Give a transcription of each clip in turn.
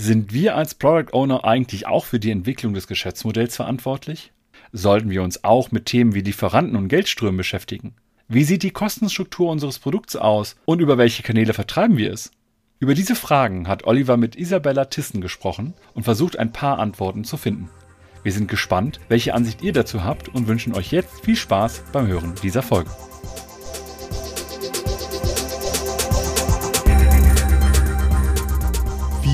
Sind wir als Product Owner eigentlich auch für die Entwicklung des Geschäftsmodells verantwortlich? Sollten wir uns auch mit Themen wie Lieferanten und Geldströmen beschäftigen? Wie sieht die Kostenstruktur unseres Produkts aus und über welche Kanäle vertreiben wir es? Über diese Fragen hat Oliver mit Isabella Tissen gesprochen und versucht ein paar Antworten zu finden. Wir sind gespannt, welche Ansicht ihr dazu habt und wünschen euch jetzt viel Spaß beim Hören dieser Folge.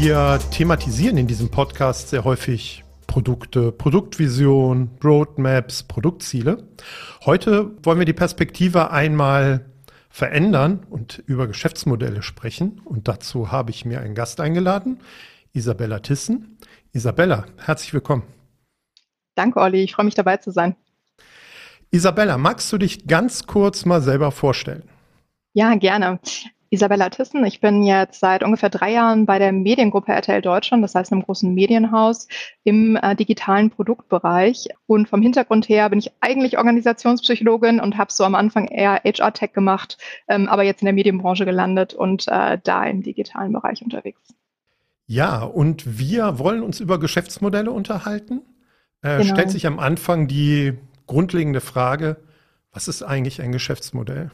Wir thematisieren in diesem Podcast sehr häufig Produkte, Produktvision, Roadmaps, Produktziele. Heute wollen wir die Perspektive einmal verändern und über Geschäftsmodelle sprechen. Und dazu habe ich mir einen Gast eingeladen, Isabella Tissen. Isabella, herzlich willkommen. Danke, Olli. Ich freue mich dabei zu sein. Isabella, magst du dich ganz kurz mal selber vorstellen? Ja, gerne. Isabella Tissen. Ich bin jetzt seit ungefähr drei Jahren bei der Mediengruppe RTL Deutschland, das heißt einem großen Medienhaus im äh, digitalen Produktbereich. Und vom Hintergrund her bin ich eigentlich Organisationspsychologin und habe so am Anfang eher HR-Tech gemacht, ähm, aber jetzt in der Medienbranche gelandet und äh, da im digitalen Bereich unterwegs. Ja, und wir wollen uns über Geschäftsmodelle unterhalten. Äh, genau. Stellt sich am Anfang die grundlegende Frage, was ist eigentlich ein Geschäftsmodell?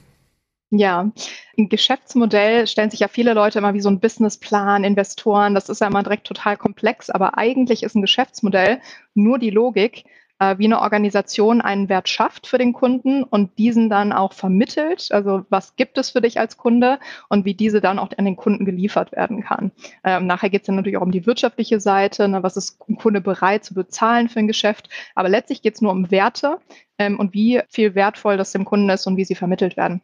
Ja, ein Geschäftsmodell stellen sich ja viele Leute immer wie so ein Businessplan, Investoren, das ist ja immer direkt total komplex, aber eigentlich ist ein Geschäftsmodell nur die Logik, äh, wie eine Organisation einen Wert schafft für den Kunden und diesen dann auch vermittelt. Also was gibt es für dich als Kunde und wie diese dann auch an den Kunden geliefert werden kann. Ähm, nachher geht es dann natürlich auch um die wirtschaftliche Seite, ne, was ist ein Kunde bereit zu bezahlen für ein Geschäft. Aber letztlich geht es nur um Werte ähm, und wie viel wertvoll das dem Kunden ist und wie sie vermittelt werden.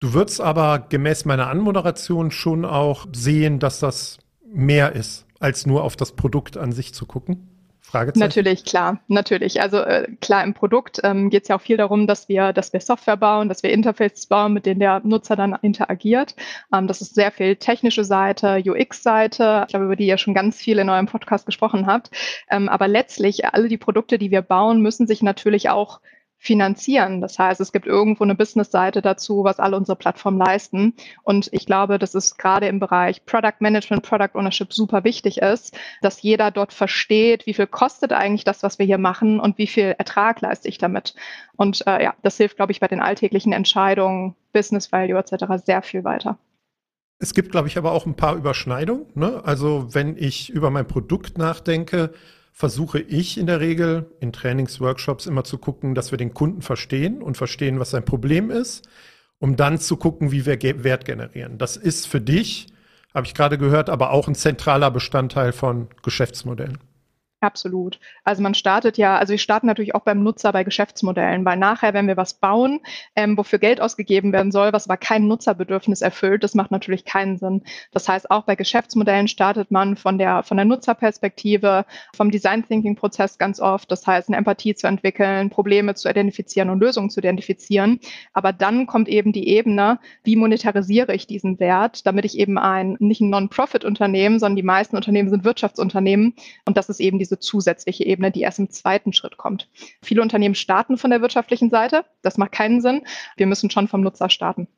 Du würdest aber gemäß meiner Anmoderation schon auch sehen, dass das mehr ist, als nur auf das Produkt an sich zu gucken. Fragezeichen? Natürlich, klar, natürlich. Also äh, klar, im Produkt ähm, geht es ja auch viel darum, dass wir, dass wir Software bauen, dass wir Interfaces bauen, mit denen der Nutzer dann interagiert. Ähm, das ist sehr viel technische Seite, UX-Seite, ich glaube, über die ihr schon ganz viel in eurem Podcast gesprochen habt. Ähm, aber letztlich, alle die Produkte, die wir bauen, müssen sich natürlich auch finanzieren. Das heißt, es gibt irgendwo eine Business-Seite dazu, was alle unsere Plattformen leisten. Und ich glaube, dass es gerade im Bereich Product Management, Product Ownership super wichtig ist, dass jeder dort versteht, wie viel kostet eigentlich das, was wir hier machen und wie viel Ertrag leiste ich damit. Und äh, ja, das hilft, glaube ich, bei den alltäglichen Entscheidungen, Business Value etc. sehr viel weiter. Es gibt, glaube ich, aber auch ein paar Überschneidungen. Ne? Also wenn ich über mein Produkt nachdenke, versuche ich in der Regel in Trainingsworkshops immer zu gucken, dass wir den Kunden verstehen und verstehen, was sein Problem ist, um dann zu gucken, wie wir Wert generieren. Das ist für dich, habe ich gerade gehört, aber auch ein zentraler Bestandteil von Geschäftsmodellen. Absolut. Also man startet ja, also wir starten natürlich auch beim Nutzer bei Geschäftsmodellen, weil nachher, wenn wir was bauen, ähm, wofür Geld ausgegeben werden soll, was aber kein Nutzerbedürfnis erfüllt, das macht natürlich keinen Sinn. Das heißt, auch bei Geschäftsmodellen startet man von der, von der Nutzerperspektive, vom Design Thinking Prozess ganz oft. Das heißt, eine Empathie zu entwickeln, Probleme zu identifizieren und Lösungen zu identifizieren. Aber dann kommt eben die Ebene, wie monetarisiere ich diesen Wert, damit ich eben ein, nicht ein Non-Profit-Unternehmen, sondern die meisten Unternehmen sind Wirtschaftsunternehmen. Und das ist eben die diese zusätzliche Ebene, die erst im zweiten Schritt kommt. Viele Unternehmen starten von der wirtschaftlichen Seite. Das macht keinen Sinn. Wir müssen schon vom Nutzer starten.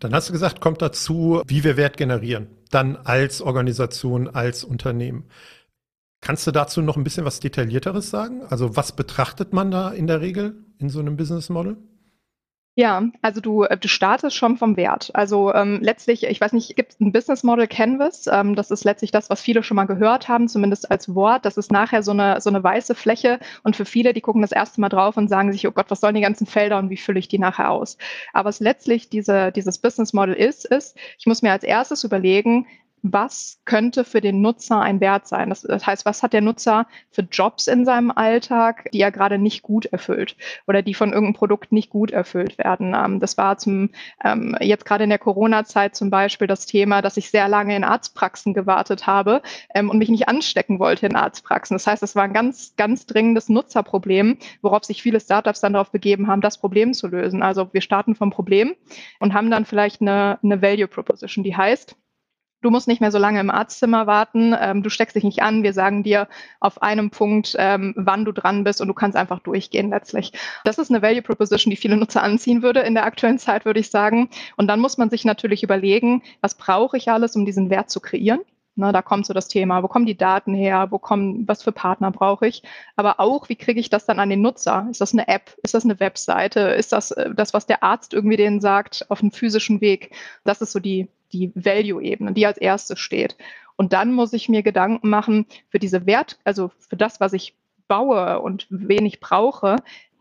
Dann hast du gesagt, kommt dazu, wie wir Wert generieren. Dann als Organisation, als Unternehmen. Kannst du dazu noch ein bisschen was Detaillierteres sagen? Also was betrachtet man da in der Regel in so einem Business Model? Ja, also du, äh, du startest schon vom Wert. Also ähm, letztlich, ich weiß nicht, gibt es ein Business Model Canvas? Ähm, das ist letztlich das, was viele schon mal gehört haben, zumindest als Wort. Das ist nachher so eine, so eine weiße Fläche und für viele, die gucken das erste Mal drauf und sagen sich, oh Gott, was sollen die ganzen Felder und wie fülle ich die nachher aus? Aber was letztlich diese, dieses Business Model ist, ist, ich muss mir als erstes überlegen, was könnte für den Nutzer ein Wert sein? Das, das, heißt, was hat der Nutzer für Jobs in seinem Alltag, die er gerade nicht gut erfüllt oder die von irgendeinem Produkt nicht gut erfüllt werden? Ähm, das war zum ähm, jetzt gerade in der Corona-Zeit zum Beispiel das Thema, dass ich sehr lange in Arztpraxen gewartet habe ähm, und mich nicht anstecken wollte in Arztpraxen. Das heißt, es war ein ganz, ganz dringendes Nutzerproblem, worauf sich viele Startups dann darauf begeben haben, das Problem zu lösen. Also wir starten vom Problem und haben dann vielleicht eine, eine Value Proposition, die heißt, Du musst nicht mehr so lange im Arztzimmer warten. Ähm, du steckst dich nicht an. Wir sagen dir auf einem Punkt, ähm, wann du dran bist und du kannst einfach durchgehen letztlich. Das ist eine Value Proposition, die viele Nutzer anziehen würde in der aktuellen Zeit, würde ich sagen. Und dann muss man sich natürlich überlegen, was brauche ich alles, um diesen Wert zu kreieren? Ne, da kommt so das Thema, wo kommen die Daten her, wo kommen, was für Partner brauche ich, aber auch, wie kriege ich das dann an den Nutzer? Ist das eine App? Ist das eine Webseite? Ist das äh, das, was der Arzt irgendwie denen sagt, auf einem physischen Weg? Das ist so die, die Value-Ebene, die als erstes steht. Und dann muss ich mir Gedanken machen für diese Wert, also für das, was ich baue und wen ich brauche,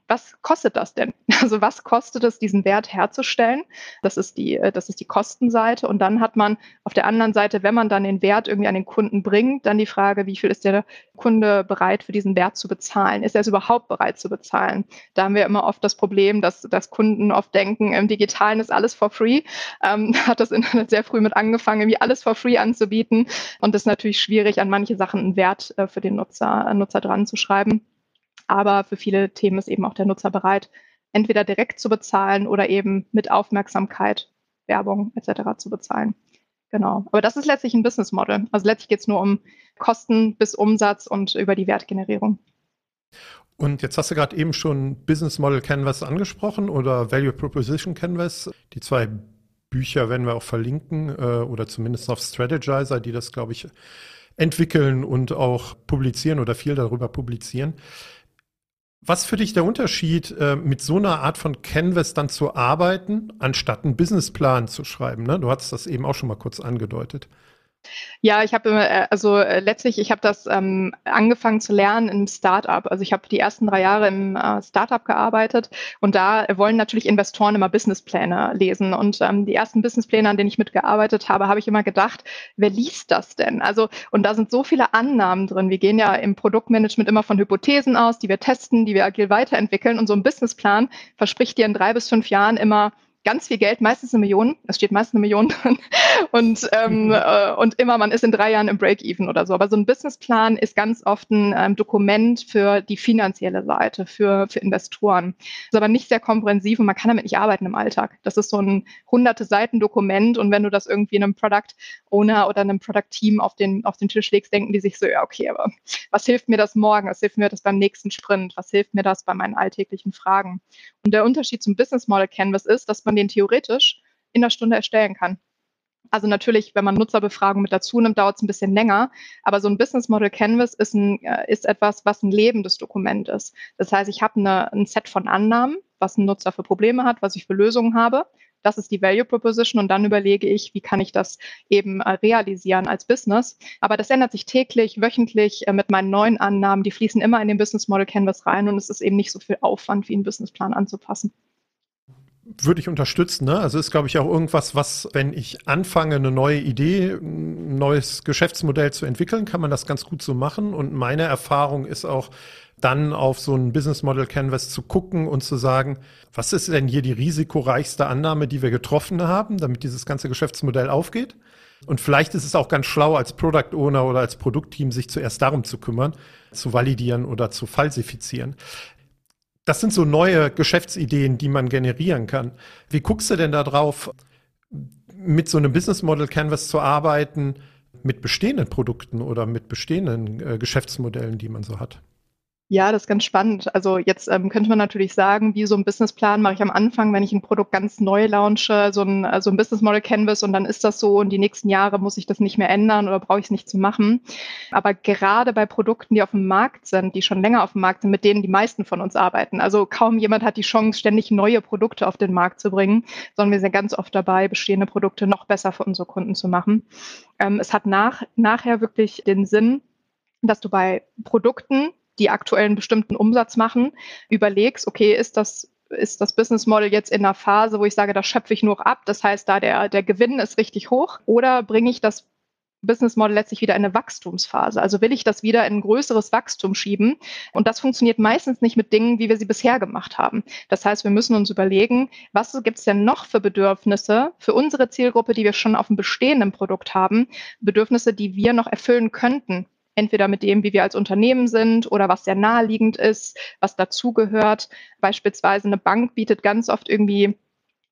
was kostet das denn? Also was kostet es, diesen Wert herzustellen? Das ist die, äh, das ist die Kostenseite. Und dann hat man auf der anderen Seite, wenn man dann den Wert irgendwie an den Kunden bringt, dann die Frage, wie viel ist der Kunde bereit für diesen Wert zu bezahlen? Ist er es überhaupt bereit zu bezahlen? Da haben wir immer oft das Problem, dass, dass Kunden oft denken, im Digitalen ist alles for free. Ähm, hat das Internet sehr früh mit angefangen, irgendwie alles for free anzubieten. Und das ist natürlich schwierig, an manche Sachen einen Wert äh, für den Nutzer, Nutzer dran zu schreiben. Aber für viele Themen ist eben auch der Nutzer bereit, entweder direkt zu bezahlen oder eben mit Aufmerksamkeit, Werbung etc. zu bezahlen. Genau. Aber das ist letztlich ein Business Model. Also letztlich geht es nur um Kosten bis Umsatz und über die Wertgenerierung. Und jetzt hast du gerade eben schon Business Model Canvas angesprochen oder Value Proposition Canvas. Die zwei Bücher werden wir auch verlinken äh, oder zumindest auf Strategizer, die das, glaube ich, entwickeln und auch publizieren oder viel darüber publizieren. Was für dich der Unterschied, äh, mit so einer Art von Canvas dann zu arbeiten, anstatt einen Businessplan zu schreiben? Ne? Du hattest das eben auch schon mal kurz angedeutet. Ja, ich habe äh, also äh, letztlich, ich habe das ähm, angefangen zu lernen im Startup. Also ich habe die ersten drei Jahre im äh, Startup gearbeitet und da wollen natürlich Investoren immer Businesspläne lesen. Und ähm, die ersten Businesspläne, an denen ich mitgearbeitet habe, habe ich immer gedacht, wer liest das denn? Also und da sind so viele Annahmen drin. Wir gehen ja im Produktmanagement immer von Hypothesen aus, die wir testen, die wir agil weiterentwickeln. Und so ein Businessplan verspricht dir in drei bis fünf Jahren immer ganz viel Geld, meistens eine Million, es steht meistens eine Million drin und, ähm, mhm. äh, und immer, man ist in drei Jahren im Break-Even oder so. Aber so ein Businessplan ist ganz oft ein ähm, Dokument für die finanzielle Seite, für, für Investoren. Ist aber nicht sehr komprensiv und man kann damit nicht arbeiten im Alltag. Das ist so ein hunderte Seiten Dokument und wenn du das irgendwie einem Product Owner oder einem Product Team auf den, auf den Tisch legst, denken die sich so, ja, okay, aber was hilft mir das morgen? Was hilft mir das beim nächsten Sprint? Was hilft mir das bei meinen alltäglichen Fragen? Und der Unterschied zum Business Model Canvas ist, dass man den theoretisch in der Stunde erstellen kann. Also natürlich, wenn man Nutzerbefragung mit dazu nimmt, dauert es ein bisschen länger. Aber so ein Business Model Canvas ist, ein, äh, ist etwas, was ein lebendes Dokument ist. Das heißt, ich habe ein Set von Annahmen, was ein Nutzer für Probleme hat, was ich für Lösungen habe. Das ist die Value Proposition und dann überlege ich, wie kann ich das eben äh, realisieren als Business. Aber das ändert sich täglich, wöchentlich äh, mit meinen neuen Annahmen. Die fließen immer in den Business Model Canvas rein und es ist eben nicht so viel Aufwand, wie einen Businessplan anzupassen würde ich unterstützen. Ne? Also ist, glaube ich, auch irgendwas, was, wenn ich anfange, eine neue Idee, ein neues Geschäftsmodell zu entwickeln, kann man das ganz gut so machen. Und meine Erfahrung ist auch, dann auf so ein Business Model Canvas zu gucken und zu sagen, was ist denn hier die risikoreichste Annahme, die wir getroffen haben, damit dieses ganze Geschäftsmodell aufgeht? Und vielleicht ist es auch ganz schlau, als Product Owner oder als Produktteam sich zuerst darum zu kümmern, zu validieren oder zu falsifizieren. Das sind so neue Geschäftsideen, die man generieren kann. Wie guckst du denn da drauf, mit so einem Business Model Canvas zu arbeiten, mit bestehenden Produkten oder mit bestehenden äh, Geschäftsmodellen, die man so hat? Ja, das ist ganz spannend. Also jetzt ähm, könnte man natürlich sagen, wie so ein Businessplan mache ich am Anfang, wenn ich ein Produkt ganz neu launche, so ein, äh, so ein Business Model Canvas und dann ist das so und die nächsten Jahre muss ich das nicht mehr ändern oder brauche ich es nicht zu machen. Aber gerade bei Produkten, die auf dem Markt sind, die schon länger auf dem Markt sind, mit denen die meisten von uns arbeiten. Also kaum jemand hat die Chance, ständig neue Produkte auf den Markt zu bringen, sondern wir sind ganz oft dabei, bestehende Produkte noch besser für unsere Kunden zu machen. Ähm, es hat nach, nachher wirklich den Sinn, dass du bei Produkten, die aktuell einen bestimmten Umsatz machen, überlegst, okay, ist das ist das Business Model jetzt in einer Phase, wo ich sage, da schöpfe ich nur ab, das heißt, da der, der Gewinn ist richtig hoch, oder bringe ich das Business Model letztlich wieder in eine Wachstumsphase. Also will ich das wieder in ein größeres Wachstum schieben. Und das funktioniert meistens nicht mit Dingen, wie wir sie bisher gemacht haben. Das heißt, wir müssen uns überlegen, was gibt es denn noch für Bedürfnisse für unsere Zielgruppe, die wir schon auf dem bestehenden Produkt haben, Bedürfnisse, die wir noch erfüllen könnten entweder mit dem, wie wir als Unternehmen sind oder was sehr naheliegend ist, was dazugehört. Beispielsweise eine Bank bietet ganz oft irgendwie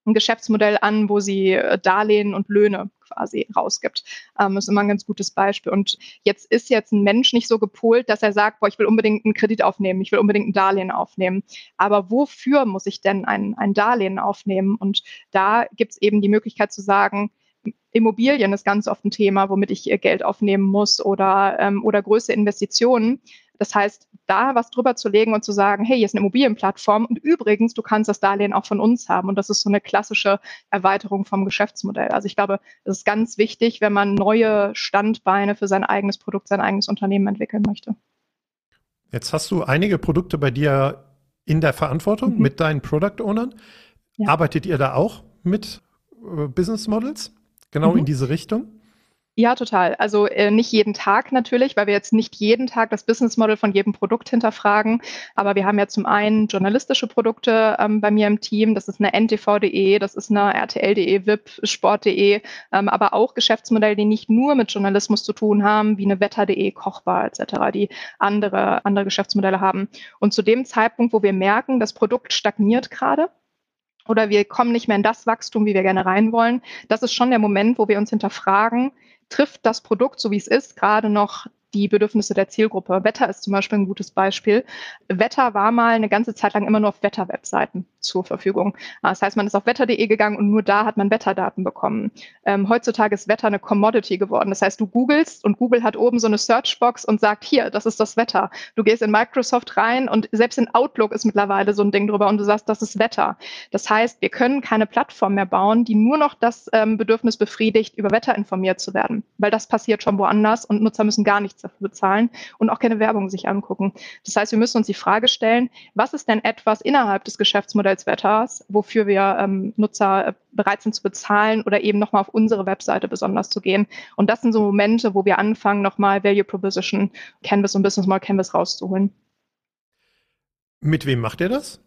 ein Geschäftsmodell an, wo sie äh, Darlehen und Löhne quasi rausgibt. Ähm, das ist immer ein ganz gutes Beispiel. Und jetzt ist jetzt ein Mensch nicht so gepolt, dass er sagt, boah, ich will unbedingt einen Kredit aufnehmen, ich will unbedingt ein Darlehen aufnehmen. Aber wofür muss ich denn ein, ein Darlehen aufnehmen? Und da gibt es eben die Möglichkeit zu sagen, Immobilien ist ganz oft ein Thema, womit ich Geld aufnehmen muss oder, ähm, oder größere Investitionen. Das heißt, da was drüber zu legen und zu sagen, hey, hier ist eine Immobilienplattform und übrigens, du kannst das Darlehen auch von uns haben. Und das ist so eine klassische Erweiterung vom Geschäftsmodell. Also ich glaube, das ist ganz wichtig, wenn man neue Standbeine für sein eigenes Produkt, sein eigenes Unternehmen entwickeln möchte. Jetzt hast du einige Produkte bei dir in der Verantwortung mhm. mit deinen Product Ownern. Ja. Arbeitet ihr da auch mit äh, Business Models? Genau mhm. in diese Richtung? Ja, total. Also äh, nicht jeden Tag natürlich, weil wir jetzt nicht jeden Tag das Business Model von jedem Produkt hinterfragen. Aber wir haben ja zum einen journalistische Produkte ähm, bei mir im Team. Das ist eine ntv.de, das ist eine rtl.de, VIP, sport.de, ähm, aber auch Geschäftsmodelle, die nicht nur mit Journalismus zu tun haben, wie eine wetter.de, Kochbar etc., die andere, andere Geschäftsmodelle haben. Und zu dem Zeitpunkt, wo wir merken, das Produkt stagniert gerade, oder wir kommen nicht mehr in das Wachstum, wie wir gerne rein wollen. Das ist schon der Moment, wo wir uns hinterfragen, trifft das Produkt, so wie es ist, gerade noch die Bedürfnisse der Zielgruppe. Wetter ist zum Beispiel ein gutes Beispiel. Wetter war mal eine ganze Zeit lang immer nur auf Wetterwebseiten zur Verfügung. Ah, das heißt, man ist auf wetter.de gegangen und nur da hat man Wetterdaten bekommen. Ähm, heutzutage ist Wetter eine Commodity geworden. Das heißt, du googelst und Google hat oben so eine Searchbox und sagt, hier, das ist das Wetter. Du gehst in Microsoft rein und selbst in Outlook ist mittlerweile so ein Ding drüber und du sagst, das ist Wetter. Das heißt, wir können keine Plattform mehr bauen, die nur noch das ähm, Bedürfnis befriedigt, über Wetter informiert zu werden. Weil das passiert schon woanders und Nutzer müssen gar nichts dafür bezahlen und auch keine Werbung sich angucken. Das heißt, wir müssen uns die Frage stellen, was ist denn etwas innerhalb des Geschäftsmodells Wetters, wofür wir ähm, Nutzer äh, bereit sind zu bezahlen oder eben nochmal auf unsere Webseite besonders zu gehen. Und das sind so Momente, wo wir anfangen, nochmal Value Proposition, Canvas und Business Model Canvas rauszuholen. Mit wem macht ihr das?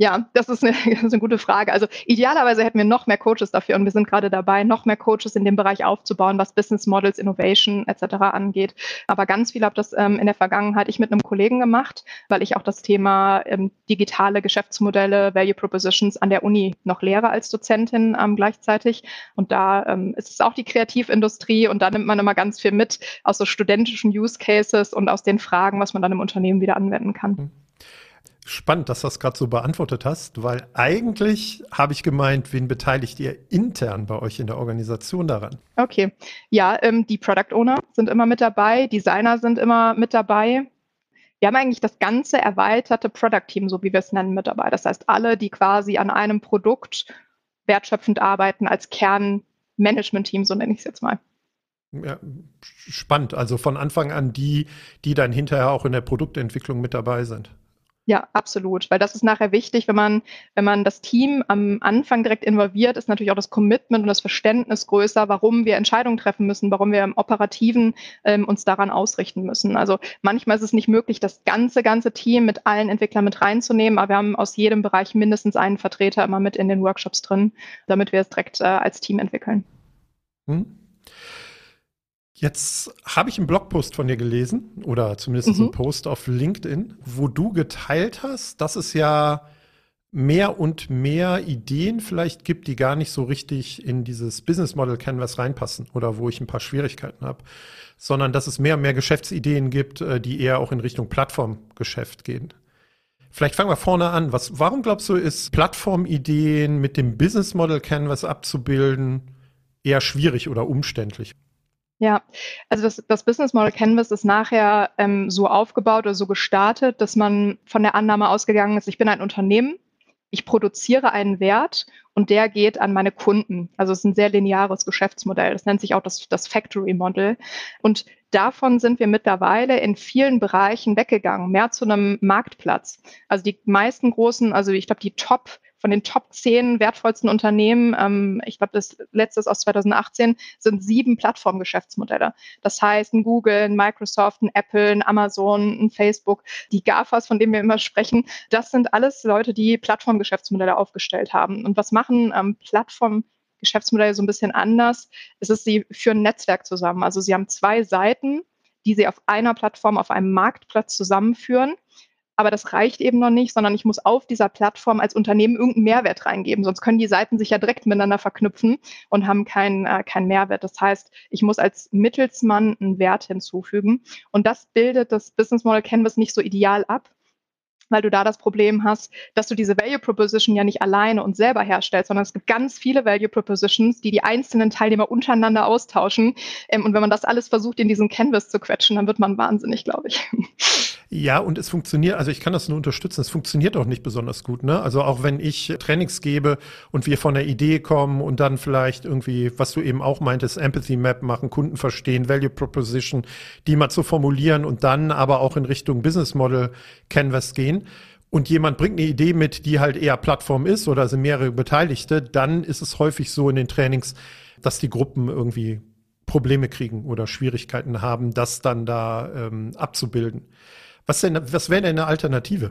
Ja, das ist, eine, das ist eine gute Frage. Also idealerweise hätten wir noch mehr Coaches dafür und wir sind gerade dabei, noch mehr Coaches in dem Bereich aufzubauen, was Business Models, Innovation etc. angeht. Aber ganz viel habe das ähm, in der Vergangenheit ich mit einem Kollegen gemacht, weil ich auch das Thema ähm, digitale Geschäftsmodelle, Value Propositions an der Uni noch lehre als Dozentin ähm, gleichzeitig. Und da ähm, ist es auch die Kreativindustrie und da nimmt man immer ganz viel mit aus so studentischen Use Cases und aus den Fragen, was man dann im Unternehmen wieder anwenden kann. Spannend, dass du das gerade so beantwortet hast, weil eigentlich habe ich gemeint, wen beteiligt ihr intern bei euch in der Organisation daran? Okay, ja, ähm, die Product Owner sind immer mit dabei, Designer sind immer mit dabei. Wir haben eigentlich das ganze erweiterte Product Team, so wie wir es nennen, mit dabei. Das heißt, alle, die quasi an einem Produkt wertschöpfend arbeiten als Kernmanagement-Team, so nenne ich es jetzt mal. Ja, spannend. Also von Anfang an die, die dann hinterher auch in der Produktentwicklung mit dabei sind. Ja, absolut, weil das ist nachher wichtig, wenn man, wenn man das Team am Anfang direkt involviert, ist natürlich auch das Commitment und das Verständnis größer, warum wir Entscheidungen treffen müssen, warum wir im Operativen ähm, uns daran ausrichten müssen. Also manchmal ist es nicht möglich, das ganze, ganze Team mit allen Entwicklern mit reinzunehmen, aber wir haben aus jedem Bereich mindestens einen Vertreter immer mit in den Workshops drin, damit wir es direkt äh, als Team entwickeln. Hm. Jetzt habe ich einen Blogpost von dir gelesen oder zumindest mhm. einen Post auf LinkedIn, wo du geteilt hast, dass es ja mehr und mehr Ideen vielleicht gibt, die gar nicht so richtig in dieses Business Model Canvas reinpassen oder wo ich ein paar Schwierigkeiten habe, sondern dass es mehr und mehr Geschäftsideen gibt, äh, die eher auch in Richtung Plattformgeschäft gehen. Vielleicht fangen wir vorne an. Was, warum glaubst du, ist Plattformideen mit dem Business Model Canvas abzubilden eher schwierig oder umständlich? Ja, also das, das Business Model Canvas ist nachher ähm, so aufgebaut oder so gestartet, dass man von der Annahme ausgegangen ist, ich bin ein Unternehmen, ich produziere einen Wert und der geht an meine Kunden. Also es ist ein sehr lineares Geschäftsmodell. Das nennt sich auch das, das Factory Model. Und davon sind wir mittlerweile in vielen Bereichen weggegangen, mehr zu einem Marktplatz. Also die meisten großen, also ich glaube, die Top von den Top 10 wertvollsten Unternehmen, ähm, ich glaube, das letzte ist aus 2018, sind sieben Plattformgeschäftsmodelle. Das heißt, ein Google, ein Microsoft, ein Apple, ein Amazon, ein Facebook, die GAFAs, von denen wir immer sprechen, das sind alles Leute, die Plattformgeschäftsmodelle aufgestellt haben. Und was machen ähm, Plattform Geschäftsmodelle so ein bisschen anders. Es ist, sie führen Netzwerk zusammen. Also sie haben zwei Seiten, die sie auf einer Plattform, auf einem Marktplatz zusammenführen. Aber das reicht eben noch nicht, sondern ich muss auf dieser Plattform als Unternehmen irgendeinen Mehrwert reingeben. Sonst können die Seiten sich ja direkt miteinander verknüpfen und haben keinen äh, keinen Mehrwert. Das heißt, ich muss als Mittelsmann einen Wert hinzufügen. Und das bildet das Business Model Canvas nicht so ideal ab, weil du da das Problem hast, dass du diese Value Proposition ja nicht alleine und selber herstellst, sondern es gibt ganz viele Value Propositions, die die einzelnen Teilnehmer untereinander austauschen. Ähm, und wenn man das alles versucht, in diesen Canvas zu quetschen, dann wird man wahnsinnig, glaube ich. Ja, und es funktioniert, also ich kann das nur unterstützen, es funktioniert auch nicht besonders gut. Ne? Also auch wenn ich Trainings gebe und wir von der Idee kommen und dann vielleicht irgendwie, was du eben auch meintest, Empathy Map machen, Kunden verstehen, Value Proposition, die mal zu formulieren und dann aber auch in Richtung Business Model Canvas gehen und jemand bringt eine Idee mit, die halt eher Plattform ist oder sind mehrere Beteiligte, dann ist es häufig so in den Trainings, dass die Gruppen irgendwie Probleme kriegen oder Schwierigkeiten haben, das dann da ähm, abzubilden. Was, denn, was wäre denn eine Alternative?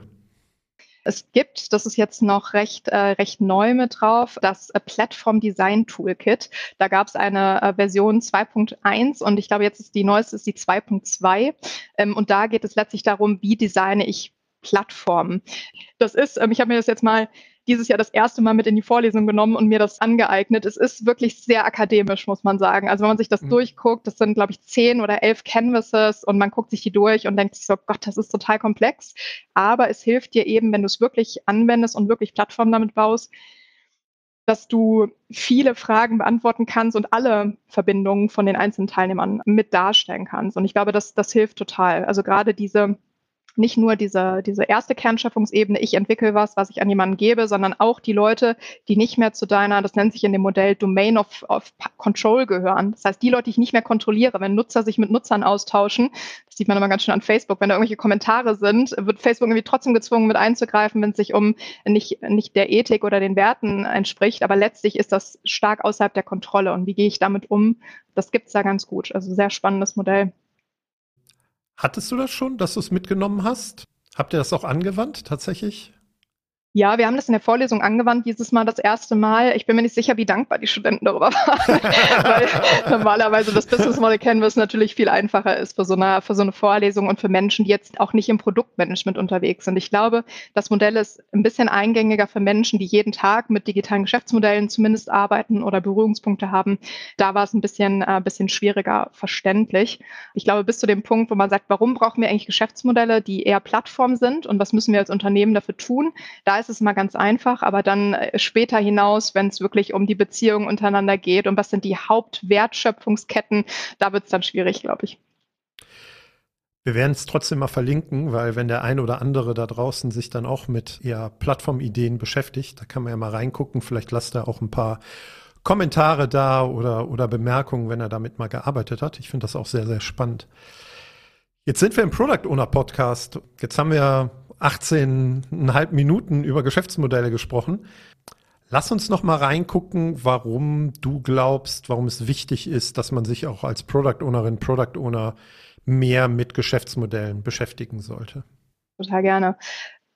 Es gibt, das ist jetzt noch recht, äh, recht neu mit drauf, das äh, Platform Design Toolkit. Da gab es eine äh, Version 2.1 und ich glaube, jetzt ist die neueste ist die 2.2. Ähm, und da geht es letztlich darum, wie designe ich Plattformen. Das ist, ähm, ich habe mir das jetzt mal dieses Jahr das erste Mal mit in die Vorlesung genommen und mir das angeeignet. Es ist wirklich sehr akademisch, muss man sagen. Also wenn man sich das mhm. durchguckt, das sind, glaube ich, zehn oder elf Canvases und man guckt sich die durch und denkt sich so, Gott, das ist total komplex. Aber es hilft dir eben, wenn du es wirklich anwendest und wirklich Plattformen damit baust, dass du viele Fragen beantworten kannst und alle Verbindungen von den einzelnen Teilnehmern mit darstellen kannst. Und ich glaube, das, das hilft total. Also gerade diese nicht nur diese, diese erste Kernschöpfungsebene, ich entwickle was, was ich an jemanden gebe, sondern auch die Leute, die nicht mehr zu deiner, das nennt sich in dem Modell Domain of, of Control gehören. Das heißt, die Leute, die ich nicht mehr kontrolliere, wenn Nutzer sich mit Nutzern austauschen, das sieht man immer ganz schön an Facebook, wenn da irgendwelche Kommentare sind, wird Facebook irgendwie trotzdem gezwungen, mit einzugreifen, wenn es sich um nicht, nicht der Ethik oder den Werten entspricht. Aber letztlich ist das stark außerhalb der Kontrolle. Und wie gehe ich damit um? Das gibt's da ganz gut. Also sehr spannendes Modell. Hattest du das schon, dass du es mitgenommen hast? Habt ihr das auch angewandt tatsächlich? Ja, wir haben das in der Vorlesung angewandt, dieses Mal das erste Mal. Ich bin mir nicht sicher, wie dankbar die Studenten darüber waren, weil normalerweise das Business Model Canvas natürlich viel einfacher ist für so, eine, für so eine Vorlesung und für Menschen, die jetzt auch nicht im Produktmanagement unterwegs sind. Ich glaube, das Modell ist ein bisschen eingängiger für Menschen, die jeden Tag mit digitalen Geschäftsmodellen zumindest arbeiten oder Berührungspunkte haben. Da war es ein bisschen, äh, bisschen schwieriger verständlich. Ich glaube, bis zu dem Punkt, wo man sagt, warum brauchen wir eigentlich Geschäftsmodelle, die eher Plattform sind und was müssen wir als Unternehmen dafür tun? Da ist ist mal ganz einfach, aber dann äh, später hinaus, wenn es wirklich um die Beziehungen untereinander geht und was sind die Hauptwertschöpfungsketten, da wird es dann schwierig, glaube ich. Wir werden es trotzdem mal verlinken, weil wenn der ein oder andere da draußen sich dann auch mit ja, Plattformideen beschäftigt, da kann man ja mal reingucken. Vielleicht lasst er auch ein paar Kommentare da oder, oder Bemerkungen, wenn er damit mal gearbeitet hat. Ich finde das auch sehr, sehr spannend. Jetzt sind wir im Product Owner Podcast. Jetzt haben wir 18,5 Minuten über Geschäftsmodelle gesprochen. Lass uns noch mal reingucken, warum du glaubst, warum es wichtig ist, dass man sich auch als Product Ownerin, Product Owner mehr mit Geschäftsmodellen beschäftigen sollte. Total gerne.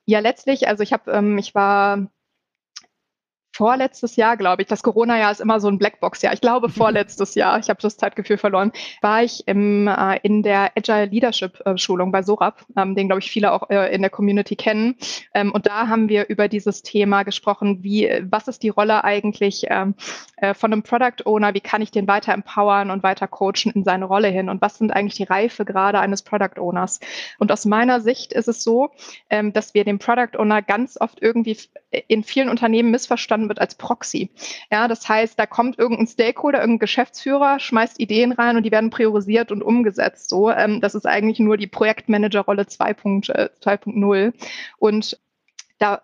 Ja, letztlich, also ich habe, ähm, ich war vorletztes Jahr, glaube ich, das Corona-Jahr ist immer so ein Blackbox-Jahr. Ich glaube vorletztes Jahr, ich habe das Zeitgefühl verloren, war ich im, äh, in der Agile Leadership-Schulung äh, bei Sorab, ähm, den, glaube ich, viele auch äh, in der Community kennen. Ähm, und da haben wir über dieses Thema gesprochen, wie, was ist die Rolle eigentlich ähm, äh, von einem Product Owner, wie kann ich den weiter empowern und weiter coachen in seine Rolle hin und was sind eigentlich die Reife gerade eines Product Owners. Und aus meiner Sicht ist es so, ähm, dass wir den Product Owner ganz oft irgendwie in vielen Unternehmen missverstanden verstanden wird als Proxy. Ja, das heißt, da kommt irgendein Stakeholder, irgendein Geschäftsführer, schmeißt Ideen rein und die werden priorisiert und umgesetzt. So, ähm, das ist eigentlich nur die Projektmanagerrolle 2.0. Äh, und da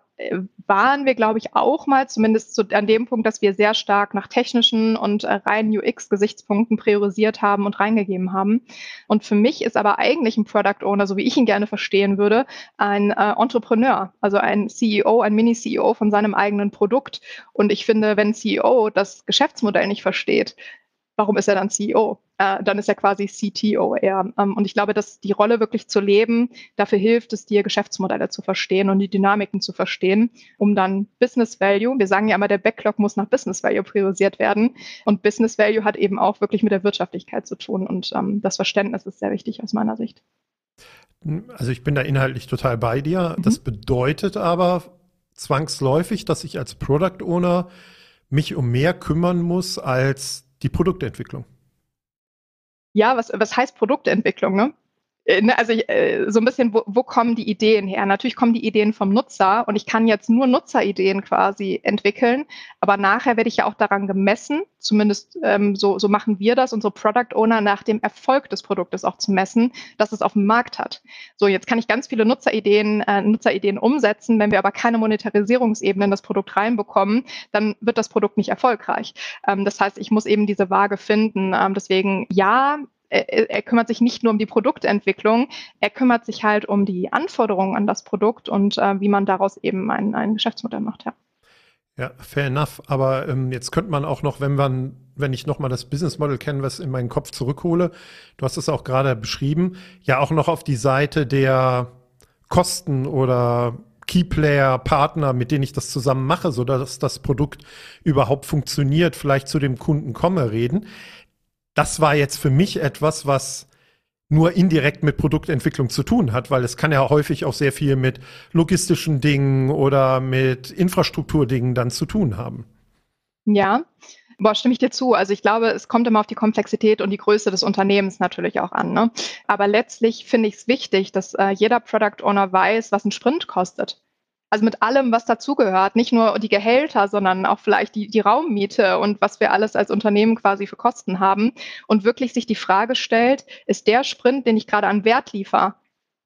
waren wir, glaube ich, auch mal, zumindest zu, an dem Punkt, dass wir sehr stark nach technischen und äh, reinen UX-Gesichtspunkten priorisiert haben und reingegeben haben. Und für mich ist aber eigentlich ein Product Owner, so wie ich ihn gerne verstehen würde, ein äh, Entrepreneur, also ein CEO, ein Mini-CEO von seinem eigenen Produkt. Und ich finde, wenn CEO das Geschäftsmodell nicht versteht, warum ist er dann CEO? Äh, dann ist er quasi CTO eher. Ähm, und ich glaube, dass die Rolle wirklich zu leben, dafür hilft es dir, Geschäftsmodelle zu verstehen und die Dynamiken zu verstehen, um dann Business Value, wir sagen ja immer, der Backlog muss nach Business Value priorisiert werden. Und Business Value hat eben auch wirklich mit der Wirtschaftlichkeit zu tun. Und ähm, das Verständnis ist sehr wichtig aus meiner Sicht. Also ich bin da inhaltlich total bei dir. Mhm. Das bedeutet aber zwangsläufig, dass ich als Product Owner mich um mehr kümmern muss als die Produktentwicklung. Ja, was, was heißt Produktentwicklung? Ne? Äh, ne, also äh, so ein bisschen, wo, wo kommen die Ideen her? Natürlich kommen die Ideen vom Nutzer und ich kann jetzt nur Nutzerideen quasi entwickeln, aber nachher werde ich ja auch daran gemessen, zumindest ähm, so, so machen wir das, unsere Product Owner nach dem Erfolg des Produktes auch zu messen, dass es auf dem Markt hat. So, jetzt kann ich ganz viele Nutzerideen, äh, Nutzerideen umsetzen, wenn wir aber keine Monetarisierungsebene in das Produkt reinbekommen, dann wird das Produkt nicht erfolgreich. Ähm, das heißt, ich muss eben diese Waage finden. Ähm, deswegen ja, er, er, kümmert sich nicht nur um die Produktentwicklung, er kümmert sich halt um die Anforderungen an das Produkt und äh, wie man daraus eben ein, ein Geschäftsmodell macht, ja. Ja, fair enough. Aber ähm, jetzt könnte man auch noch, wenn man, wenn ich nochmal das Business Model Canvas in meinen Kopf zurückhole, du hast es auch gerade beschrieben, ja auch noch auf die Seite der Kosten oder Keyplayer, Partner, mit denen ich das zusammen mache, so dass das Produkt überhaupt funktioniert, vielleicht zu dem Kunden komme, reden das war jetzt für mich etwas, was nur indirekt mit Produktentwicklung zu tun hat, weil es kann ja häufig auch sehr viel mit logistischen Dingen oder mit Infrastrukturdingen dann zu tun haben. Ja, Boah, stimme ich dir zu. Also ich glaube, es kommt immer auf die Komplexität und die Größe des Unternehmens natürlich auch an. Ne? Aber letztlich finde ich es wichtig, dass äh, jeder Product Owner weiß, was ein Sprint kostet. Also mit allem, was dazugehört, nicht nur die Gehälter, sondern auch vielleicht die, die Raummiete und was wir alles als Unternehmen quasi für Kosten haben. Und wirklich sich die Frage stellt, ist der Sprint, den ich gerade an Wert liefere,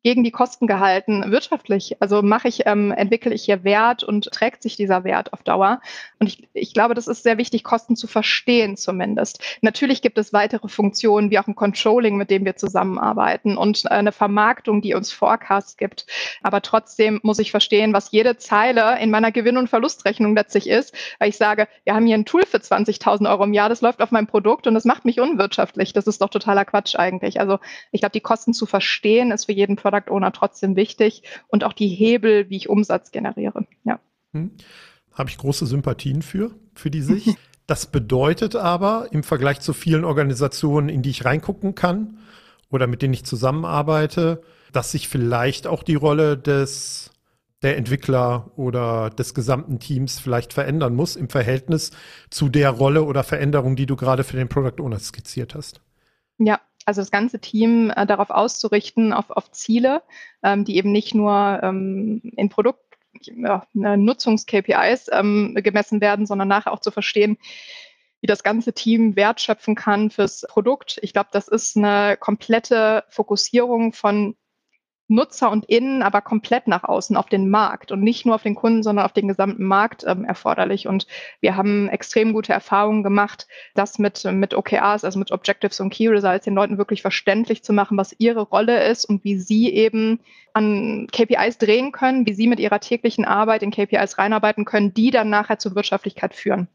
gegen die Kosten gehalten, wirtschaftlich. Also mache ich, ähm, entwickle ich hier Wert und trägt sich dieser Wert auf Dauer. Und ich, ich glaube, das ist sehr wichtig, Kosten zu verstehen zumindest. Natürlich gibt es weitere Funktionen, wie auch ein Controlling, mit dem wir zusammenarbeiten und eine Vermarktung, die uns Forecast gibt. Aber trotzdem muss ich verstehen, was jede Zeile in meiner Gewinn- und Verlustrechnung letztlich ist, weil ich sage, wir haben hier ein Tool für 20.000 Euro im Jahr, das läuft auf meinem Produkt und das macht mich unwirtschaftlich. Das ist doch totaler Quatsch eigentlich. Also ich glaube, die Kosten zu verstehen, ist für jeden Product Owner trotzdem wichtig und auch die Hebel, wie ich Umsatz generiere. Ja. Hm. Habe ich große Sympathien für, für die Sicht. Das bedeutet aber im Vergleich zu vielen Organisationen, in die ich reingucken kann oder mit denen ich zusammenarbeite, dass sich vielleicht auch die Rolle des der Entwickler oder des gesamten Teams vielleicht verändern muss im Verhältnis zu der Rolle oder Veränderung, die du gerade für den Product Owner skizziert hast. Ja, also das ganze Team äh, darauf auszurichten, auf, auf Ziele, ähm, die eben nicht nur ähm, in Produkt ja, ne, Nutzungs-KPIs ähm, gemessen werden, sondern nachher auch zu verstehen, wie das ganze Team Wert schöpfen kann fürs Produkt. Ich glaube, das ist eine komplette Fokussierung von Nutzer und Innen, aber komplett nach außen auf den Markt und nicht nur auf den Kunden, sondern auf den gesamten Markt ähm, erforderlich. Und wir haben extrem gute Erfahrungen gemacht, das mit, mit OKRs, also mit Objectives und Key Results, den Leuten wirklich verständlich zu machen, was ihre Rolle ist und wie sie eben an KPIs drehen können, wie sie mit ihrer täglichen Arbeit in KPIs reinarbeiten können, die dann nachher zur Wirtschaftlichkeit führen.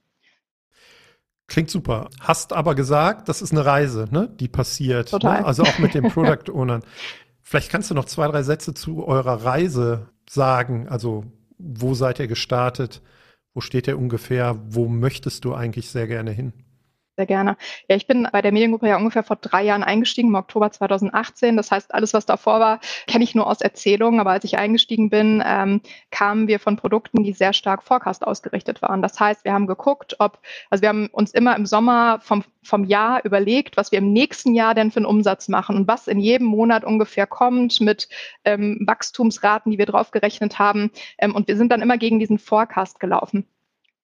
Klingt super. Hast aber gesagt, das ist eine Reise, ne, die passiert. Ne? Also auch mit den Product Ownern. Vielleicht kannst du noch zwei, drei Sätze zu eurer Reise sagen. Also, wo seid ihr gestartet? Wo steht ihr ungefähr? Wo möchtest du eigentlich sehr gerne hin? Sehr gerne. Ja, ich bin bei der Mediengruppe ja ungefähr vor drei Jahren eingestiegen, im Oktober 2018. Das heißt, alles, was davor war, kenne ich nur aus Erzählungen. Aber als ich eingestiegen bin, ähm, kamen wir von Produkten, die sehr stark Forecast ausgerichtet waren. Das heißt, wir haben geguckt, ob, also wir haben uns immer im Sommer vom, vom Jahr überlegt, was wir im nächsten Jahr denn für einen Umsatz machen und was in jedem Monat ungefähr kommt mit ähm, Wachstumsraten, die wir draufgerechnet haben. Ähm, und wir sind dann immer gegen diesen Forecast gelaufen.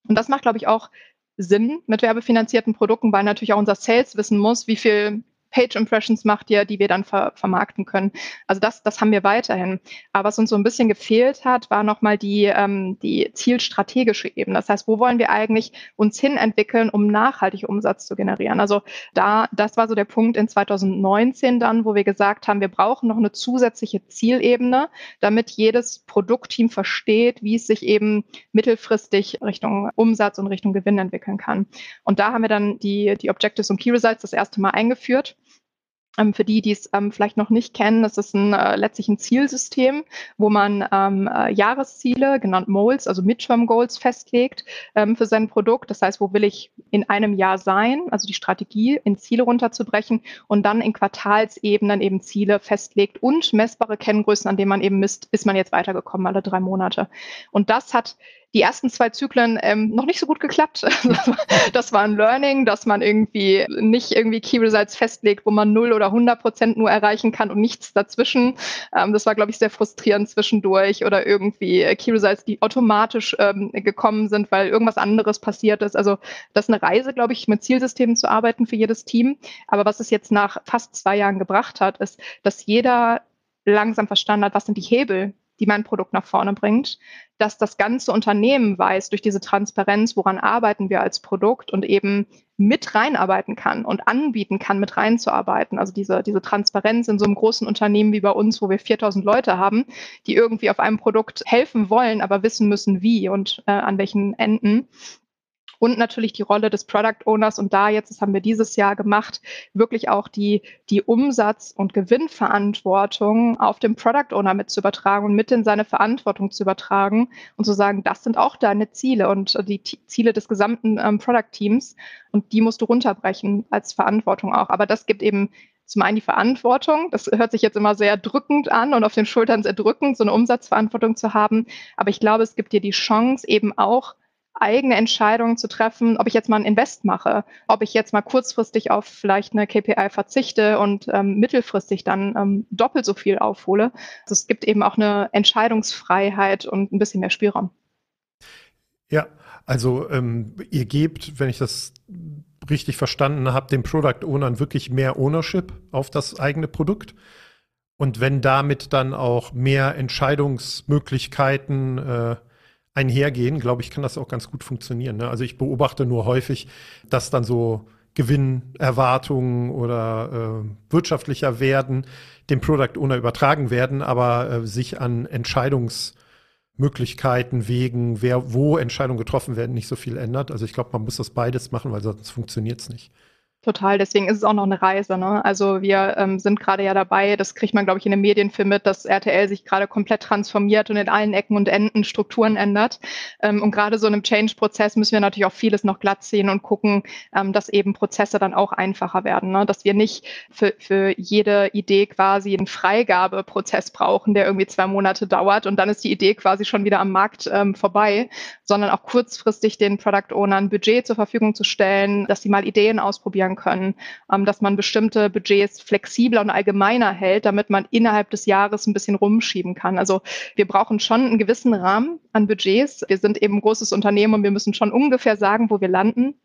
Und das macht, glaube ich, auch Sinn mit werbefinanzierten Produkten, weil natürlich auch unser Sales wissen muss, wie viel Page Impressions macht ihr, die wir dann ver vermarkten können. Also das, das haben wir weiterhin. Aber was uns so ein bisschen gefehlt hat, war nochmal die, ähm, die zielstrategische Ebene. Das heißt, wo wollen wir eigentlich uns hin entwickeln, um nachhaltig Umsatz zu generieren? Also da, das war so der Punkt in 2019 dann, wo wir gesagt haben, wir brauchen noch eine zusätzliche Zielebene, damit jedes Produktteam versteht, wie es sich eben mittelfristig Richtung Umsatz und Richtung Gewinn entwickeln kann. Und da haben wir dann die, die Objectives und Key Results das erste Mal eingeführt. Ähm, für die, die es ähm, vielleicht noch nicht kennen, das ist ein, äh, letztlich ein Zielsystem, wo man ähm, äh, Jahresziele, genannt Moles, also Midterm Goals, festlegt ähm, für sein Produkt. Das heißt, wo will ich in einem Jahr sein, also die Strategie in Ziele runterzubrechen und dann in Quartalsebenen eben Ziele festlegt und messbare Kenngrößen, an denen man eben misst, ist man jetzt weitergekommen alle drei Monate. Und das hat die ersten zwei Zyklen ähm, noch nicht so gut geklappt. das war ein Learning, dass man irgendwie nicht irgendwie Key Results festlegt, wo man 0 oder 100 Prozent nur erreichen kann und nichts dazwischen. Ähm, das war, glaube ich, sehr frustrierend zwischendurch oder irgendwie Key Results, die automatisch ähm, gekommen sind, weil irgendwas anderes passiert ist. Also das ist eine Reise, glaube ich, mit Zielsystemen zu arbeiten für jedes Team. Aber was es jetzt nach fast zwei Jahren gebracht hat, ist, dass jeder langsam verstanden hat, was sind die Hebel, die mein Produkt nach vorne bringt, dass das ganze Unternehmen weiß durch diese Transparenz, woran arbeiten wir als Produkt und eben mit reinarbeiten kann und anbieten kann, mit reinzuarbeiten. Also diese, diese Transparenz in so einem großen Unternehmen wie bei uns, wo wir 4000 Leute haben, die irgendwie auf einem Produkt helfen wollen, aber wissen müssen, wie und äh, an welchen Enden und natürlich die Rolle des Product Owners. Und da jetzt, das haben wir dieses Jahr gemacht, wirklich auch die, die Umsatz- und Gewinnverantwortung auf den Product Owner mit zu übertragen und mit in seine Verantwortung zu übertragen und zu sagen, das sind auch deine Ziele und die T Ziele des gesamten ähm, Product Teams. Und die musst du runterbrechen als Verantwortung auch. Aber das gibt eben zum einen die Verantwortung, das hört sich jetzt immer sehr drückend an und auf den Schultern sehr drückend, so eine Umsatzverantwortung zu haben. Aber ich glaube, es gibt dir die Chance, eben auch eigene Entscheidungen zu treffen, ob ich jetzt mal ein Invest mache, ob ich jetzt mal kurzfristig auf vielleicht eine KPI verzichte und ähm, mittelfristig dann ähm, doppelt so viel aufhole. Also es gibt eben auch eine Entscheidungsfreiheit und ein bisschen mehr Spielraum. Ja, also ähm, ihr gebt, wenn ich das richtig verstanden habe, dem Product Ownern wirklich mehr Ownership auf das eigene Produkt. Und wenn damit dann auch mehr Entscheidungsmöglichkeiten äh, einhergehen, glaube ich, kann das auch ganz gut funktionieren. Ne? Also ich beobachte nur häufig, dass dann so Gewinnerwartungen oder äh, wirtschaftlicher werden dem Product Owner übertragen werden, aber äh, sich an Entscheidungsmöglichkeiten, Wegen, wer, wo Entscheidungen getroffen werden, nicht so viel ändert. Also ich glaube, man muss das beides machen, weil sonst funktioniert es nicht. Total, deswegen ist es auch noch eine Reise. Ne? Also wir ähm, sind gerade ja dabei, das kriegt man, glaube ich, in den Medienfilm mit, dass RTL sich gerade komplett transformiert und in allen Ecken und Enden Strukturen ändert. Ähm, und gerade so in einem Change-Prozess müssen wir natürlich auch vieles noch glatt sehen und gucken, ähm, dass eben Prozesse dann auch einfacher werden. Ne? Dass wir nicht für, für jede Idee quasi einen Freigabeprozess brauchen, der irgendwie zwei Monate dauert und dann ist die Idee quasi schon wieder am Markt ähm, vorbei, sondern auch kurzfristig den Product Ownern Budget zur Verfügung zu stellen, dass sie mal Ideen ausprobieren steuern können, ähm, dass man bestimmte Budgets flexibler und allgemeiner hält, damit man innerhalb des Jahres ein bisschen rumschieben kann. Also wir brauchen schon einen gewissen Rahmen an Budgets. Wir sind eben ein großes Unternehmen und wir müssen schon ungefähr sagen, wo wir landen.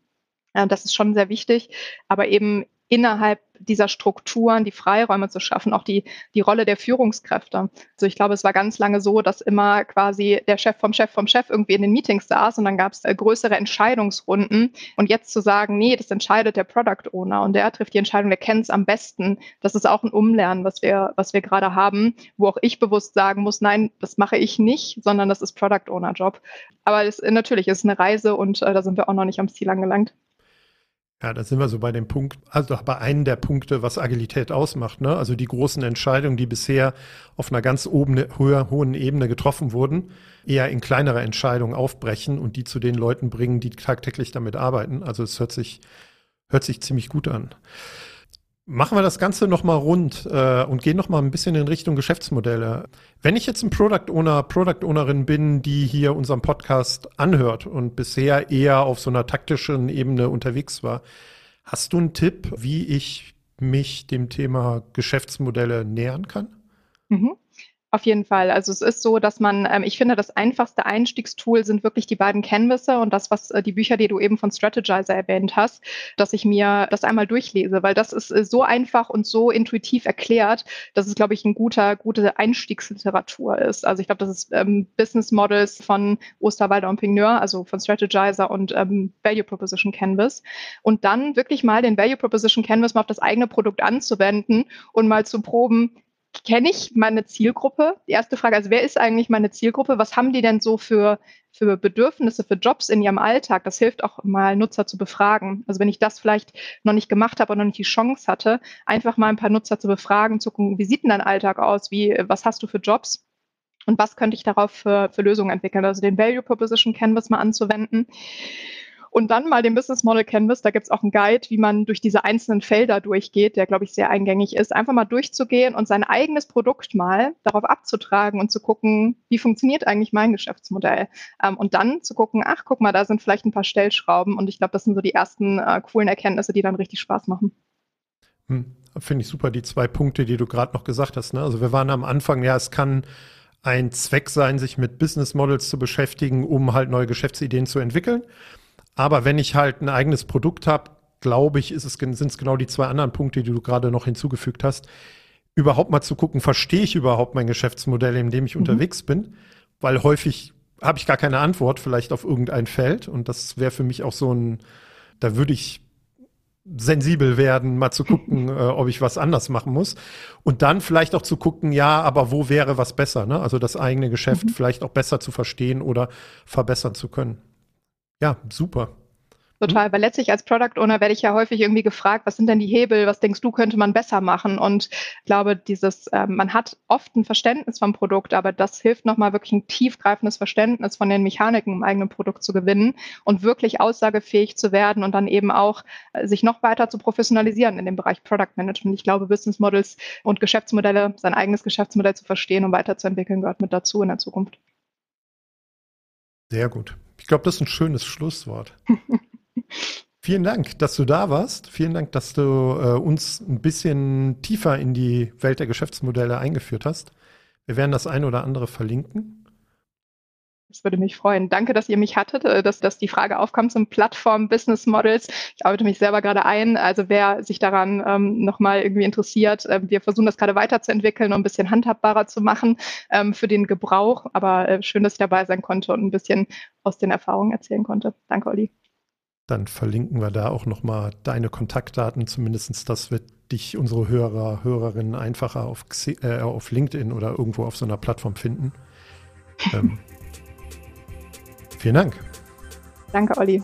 Äh, das ist schon sehr wichtig, aber eben innerhalb dieser Strukturen die Freiräume zu schaffen, auch die, die Rolle der Führungskräfte. Also ich glaube, es war ganz lange so, dass immer quasi der Chef vom Chef vom Chef irgendwie in den Meetings saß und dann gab es äh, größere Entscheidungsrunden. Und jetzt zu sagen, nee, das entscheidet der Product Owner und der trifft die Entscheidung, der kennt es am besten, das ist auch ein Umlernen, was wir, was wir gerade haben, wo auch ich bewusst sagen muss, nein, das mache ich nicht, sondern das ist Product Owner Job. Aber es, natürlich ist eine Reise und äh, da sind wir auch noch nicht am Ziel angelangt. Ja, da sind wir so bei dem Punkt, also bei einem der Punkte, was Agilität ausmacht. Ne? Also die großen Entscheidungen, die bisher auf einer ganz oben, höher, hohen Ebene getroffen wurden, eher in kleinere Entscheidungen aufbrechen und die zu den Leuten bringen, die tagtäglich damit arbeiten. Also es hört sich, hört sich ziemlich gut an. Machen wir das Ganze nochmal rund äh, und gehen nochmal ein bisschen in Richtung Geschäftsmodelle. Wenn ich jetzt ein Product Owner, Product Ownerin bin, die hier unseren Podcast anhört und bisher eher auf so einer taktischen Ebene unterwegs war, hast du einen Tipp, wie ich mich dem Thema Geschäftsmodelle nähern kann? Mhm. Auf jeden Fall. Also es ist so, dass man, ähm, ich finde, das einfachste Einstiegstool sind wirklich die beiden Canvasse und das, was äh, die Bücher, die du eben von Strategizer erwähnt hast, dass ich mir das einmal durchlese, weil das ist äh, so einfach und so intuitiv erklärt, dass es, glaube ich, ein guter, gute Einstiegsliteratur ist. Also ich glaube, das ist ähm, Business Models von Osterwalder und Pigneur, also von Strategizer und ähm, Value Proposition Canvas. Und dann wirklich mal den Value Proposition Canvas mal auf das eigene Produkt anzuwenden und mal zu proben, kenne ich meine Zielgruppe? Die erste Frage, also wer ist eigentlich meine Zielgruppe? Was haben die denn so für, für Bedürfnisse, für Jobs in ihrem Alltag? Das hilft auch mal Nutzer zu befragen. Also wenn ich das vielleicht noch nicht gemacht habe und noch nicht die Chance hatte, einfach mal ein paar Nutzer zu befragen, zu gucken, wie sieht denn dein Alltag aus? Wie, was hast du für Jobs? Und was könnte ich darauf für, für Lösungen entwickeln? Also den Value Proposition Canvas mal anzuwenden. Und dann mal den Business Model Canvas, da gibt's auch einen Guide, wie man durch diese einzelnen Felder durchgeht, der, glaube ich, sehr eingängig ist. Einfach mal durchzugehen und sein eigenes Produkt mal darauf abzutragen und zu gucken, wie funktioniert eigentlich mein Geschäftsmodell. Ähm, und dann zu gucken, ach, guck mal, da sind vielleicht ein paar Stellschrauben. Und ich glaube, das sind so die ersten äh, coolen Erkenntnisse, die dann richtig Spaß machen. Hm, Finde ich super, die zwei Punkte, die du gerade noch gesagt hast. Ne? Also wir waren am Anfang, ja, es kann ein Zweck sein, sich mit Business Models zu beschäftigen, um halt neue Geschäftsideen zu entwickeln. Aber wenn ich halt ein eigenes Produkt habe, glaube ich, sind es genau die zwei anderen Punkte, die du gerade noch hinzugefügt hast. Überhaupt mal zu gucken, verstehe ich überhaupt mein Geschäftsmodell, in dem ich mhm. unterwegs bin? Weil häufig habe ich gar keine Antwort vielleicht auf irgendein Feld. Und das wäre für mich auch so ein, da würde ich sensibel werden, mal zu gucken, äh, ob ich was anders machen muss. Und dann vielleicht auch zu gucken, ja, aber wo wäre was besser? Ne? Also das eigene Geschäft mhm. vielleicht auch besser zu verstehen oder verbessern zu können. Ja, super. Total, weil letztlich als Product Owner werde ich ja häufig irgendwie gefragt, was sind denn die Hebel, was denkst du, könnte man besser machen? Und ich glaube, dieses, äh, man hat oft ein Verständnis vom Produkt, aber das hilft nochmal wirklich ein tiefgreifendes Verständnis von den Mechaniken im eigenen Produkt zu gewinnen und wirklich aussagefähig zu werden und dann eben auch äh, sich noch weiter zu professionalisieren in dem Bereich Product Management. Ich glaube, Business Models und Geschäftsmodelle, sein eigenes Geschäftsmodell zu verstehen und weiterzuentwickeln, gehört mit dazu in der Zukunft. Sehr gut. Ich glaube, das ist ein schönes Schlusswort. Vielen Dank, dass du da warst. Vielen Dank, dass du äh, uns ein bisschen tiefer in die Welt der Geschäftsmodelle eingeführt hast. Wir werden das ein oder andere verlinken. Das würde mich freuen. Danke, dass ihr mich hattet, äh, dass, dass die Frage aufkam zum Plattform Business Models. Ich arbeite mich selber gerade ein. Also wer sich daran ähm, nochmal irgendwie interessiert, äh, wir versuchen das gerade weiterzuentwickeln und ein bisschen handhabbarer zu machen ähm, für den Gebrauch. Aber äh, schön, dass ich dabei sein konnte und ein bisschen aus den Erfahrungen erzählen konnte. Danke, Olli. Dann verlinken wir da auch nochmal deine Kontaktdaten, zumindest das wird dich unsere Hörer, Hörerinnen einfacher auf, äh, auf LinkedIn oder irgendwo auf so einer Plattform finden. ähm, vielen Dank. Danke, Olli.